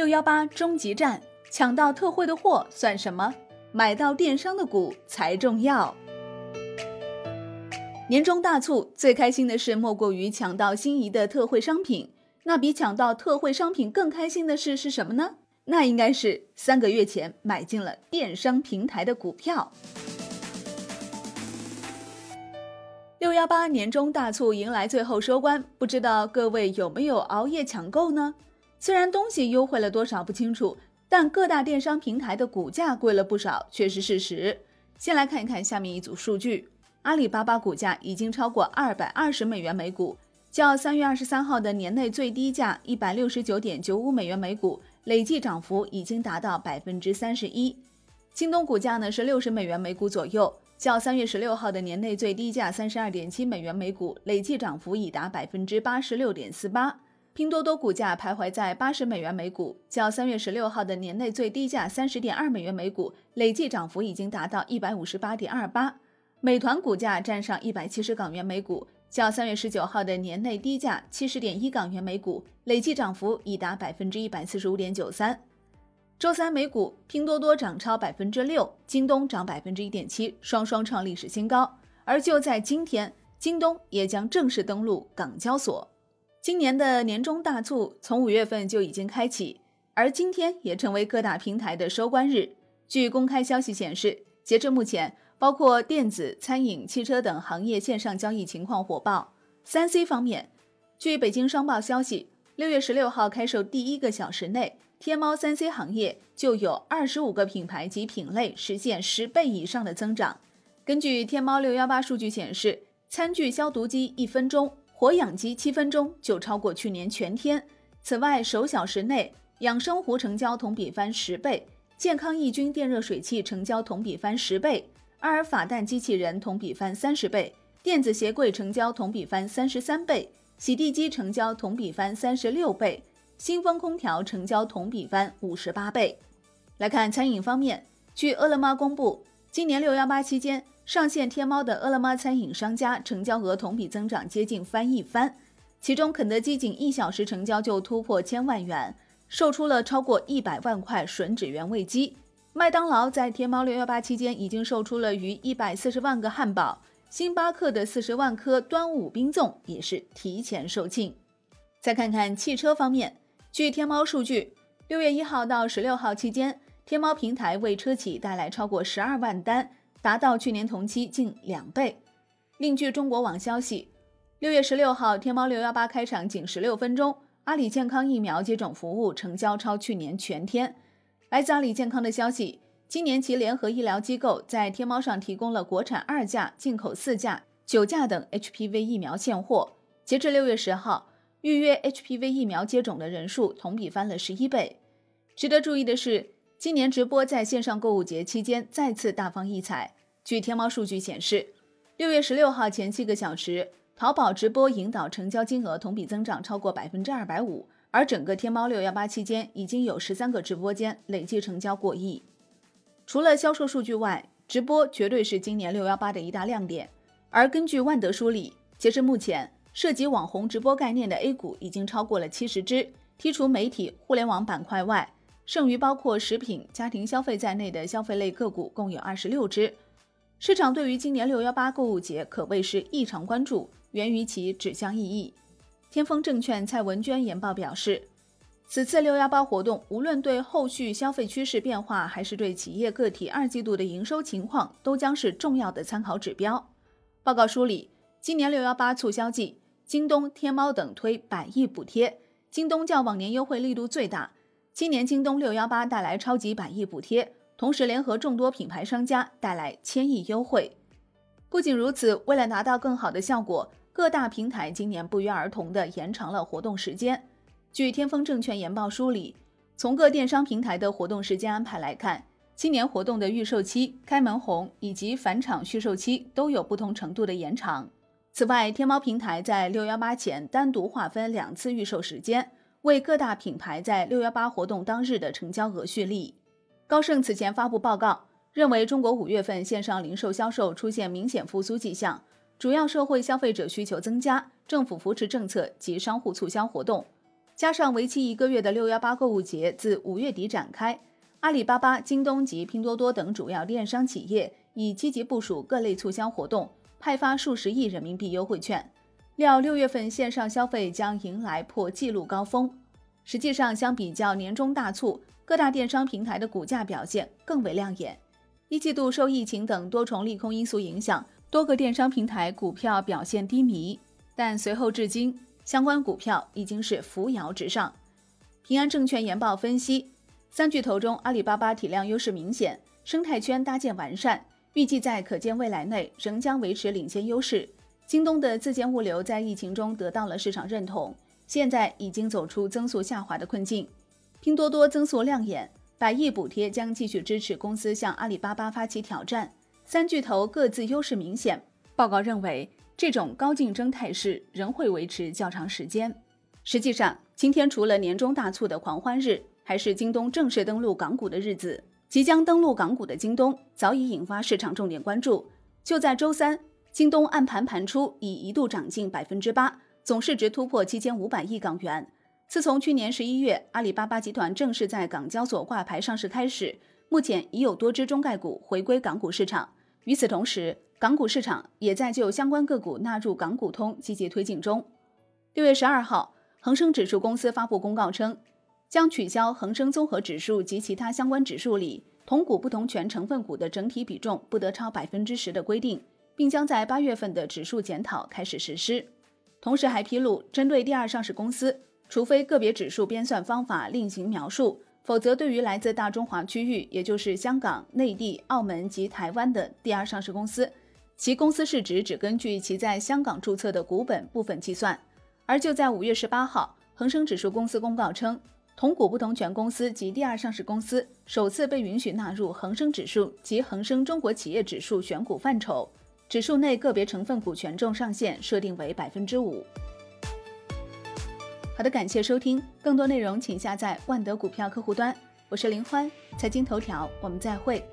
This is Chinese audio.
六幺八终极战，抢到特惠的货算什么？买到电商的股才重要。年终大促最开心的事莫过于抢到心仪的特惠商品，那比抢到特惠商品更开心的事是什么呢？那应该是三个月前买进了电商平台的股票。六幺八年终大促迎来最后收官，不知道各位有没有熬夜抢购呢？虽然东西优惠了多少不清楚，但各大电商平台的股价贵了不少，却是事实。先来看一看下面一组数据。阿里巴巴股价已经超过二百二十美元每股，较三月二十三号的年内最低价一百六十九点九五美元每股，累计涨幅已经达到百分之三十一。京东股价呢是六十美元每股左右，较三月十六号的年内最低价三十二点七美元每股，累计涨幅已达百分之八十六点四八。拼多多股价徘徊在八十美元每股，较三月十六号的年内最低价三十点二美元每股，累计涨幅已经达到一百五十八点二八。美团股价站上一百七十港元每股，较三月十九号的年内低价七十点一港元每股，累计涨幅已达百分之一百四十五点九三。周三美股，拼多多涨超百分之六，京东涨百分之一点七，双双创历史新高。而就在今天，京东也将正式登陆港交所。今年的年终大促从五月份就已经开启，而今天也成为各大平台的收官日。据公开消息显示，截至目前。包括电子、餐饮、汽车等行业线上交易情况火爆。三 C 方面，据北京商报消息，六月十六号开售第一个小时内，天猫三 C 行业就有二十五个品牌及品类实现十倍以上的增长。根据天猫六幺八数据显示，餐具消毒机一分钟，活氧机七分钟就超过去年全天。此外，首小时内，养生壶成交同比翻十倍，健康抑菌电热水器成交同比翻十倍。阿尔法蛋机器人同比翻三十倍，电子鞋柜成交同比翻三十三倍，洗地机成交同比翻三十六倍，新风空调成交同比翻五十八倍。来看餐饮方面，据饿了么公布，今年六幺八期间上线天猫的饿了么餐饮商家成交额同比增长接近翻一番，其中肯德基仅一小时成交就突破千万元，售出了超过一百万块吮指原味鸡。麦当劳在天猫六幺八期间已经售出了逾一百四十万个汉堡，星巴克的四十万颗端午冰粽也是提前售罄。再看看汽车方面，据天猫数据，六月一号到十六号期间，天猫平台为车企带来超过十二万单，达到去年同期近两倍。另据中国网消息，六月十六号天猫六幺八开场仅十六分钟，阿里健康疫苗接种服务成交超去年全天。来自阿里健康的消息，今年其联合医疗机构在天猫上提供了国产二价、进口四价、九价等 HPV 疫苗现货。截至六月十号，预约 HPV 疫苗接种的人数同比翻了十一倍。值得注意的是，今年直播在线上购物节期间再次大放异彩。据天猫数据显示，六月十六号前七个小时，淘宝直播引导成交金额同比增长超过百分之二百五。而整个天猫六幺八期间，已经有十三个直播间累计成交过亿。除了销售数据外，直播绝对是今年六幺八的一大亮点。而根据万德梳理，截至目前，涉及网红直播概念的 A 股已经超过了七十只。剔除媒体、互联网板块外，剩余包括食品、家庭消费在内的消费类个股共有二十六只。市场对于今年六幺八购物节可谓是异常关注，源于其指向意义。天风证券蔡文娟研报表示，此次六幺八活动，无论对后续消费趋势变化，还是对企业个体二季度的营收情况，都将是重要的参考指标。报告梳理，今年六幺八促销季，京东、天猫等推百亿补贴，京东较往年优惠力度最大。今年京东六幺八带来超级百亿补贴，同时联合众多品牌商家带来千亿优惠。不仅如此，为了拿到更好的效果。各大平台今年不约而同地延长了活动时间。据天风证券研报梳理，从各电商平台的活动时间安排来看，今年活动的预售期、开门红以及返场续售期都有不同程度的延长。此外，天猫平台在六幺八前单独划分两次预售时间，为各大品牌在六幺八活动当日的成交额蓄力。高盛此前发布报告，认为中国五月份线上零售销售出现明显复苏迹象。主要社会消费者需求增加，政府扶持政策及商户促销活动。加上为期一个月的六幺八购物节自五月底展开，阿里巴巴、京东及拼多多等主要电商企业已积极部署各类促销活动，派发数十亿人民币优惠券，料六月份线上消费将迎来破纪录高峰。实际上，相比较年终大促，各大电商平台的股价表现更为亮眼。一季度受疫情等多重利空因素影响，多个电商平台股票表现低迷，但随后至今。相关股票已经是扶摇直上。平安证券研报分析，三巨头中阿里巴巴体量优势明显，生态圈搭建完善，预计在可见未来内仍将维持领先优势。京东的自建物流在疫情中得到了市场认同，现在已经走出增速下滑的困境。拼多多增速亮眼，百亿补贴将继续支持公司向阿里巴巴发起挑战。三巨头各自优势明显，报告认为。这种高竞争态势仍会维持较长时间。实际上，今天除了年终大促的狂欢日，还是京东正式登陆港股的日子。即将登陆港股的京东早已引发市场重点关注。就在周三，京东按盘盘出，已一度涨近百分之八，总市值突破七千五百亿港元。自从去年十一月阿里巴巴集团正式在港交所挂牌上市开始，目前已有多只中概股回归港股市场。与此同时，港股市场也在就相关个股纳入港股通积极推进中。六月十二号，恒生指数公司发布公告称，将取消恒生综合指数及其他相关指数里同股不同权成分股的整体比重不得超百分之十的规定，并将在八月份的指数检讨开始实施。同时还披露，针对第二上市公司，除非个别指数编算方法另行描述。否则，对于来自大中华区域，也就是香港、内地、澳门及台湾的第二上市公司，其公司市值只根据其在香港注册的股本部分计算。而就在五月十八号，恒生指数公司公告称，同股不同权公司及第二上市公司首次被允许纳入恒生指数及恒生中国企业指数选股范畴，指数内个别成分股权重上限设定为百分之五。好的，感谢收听，更多内容请下载万德股票客户端。我是林欢，财经头条，我们再会。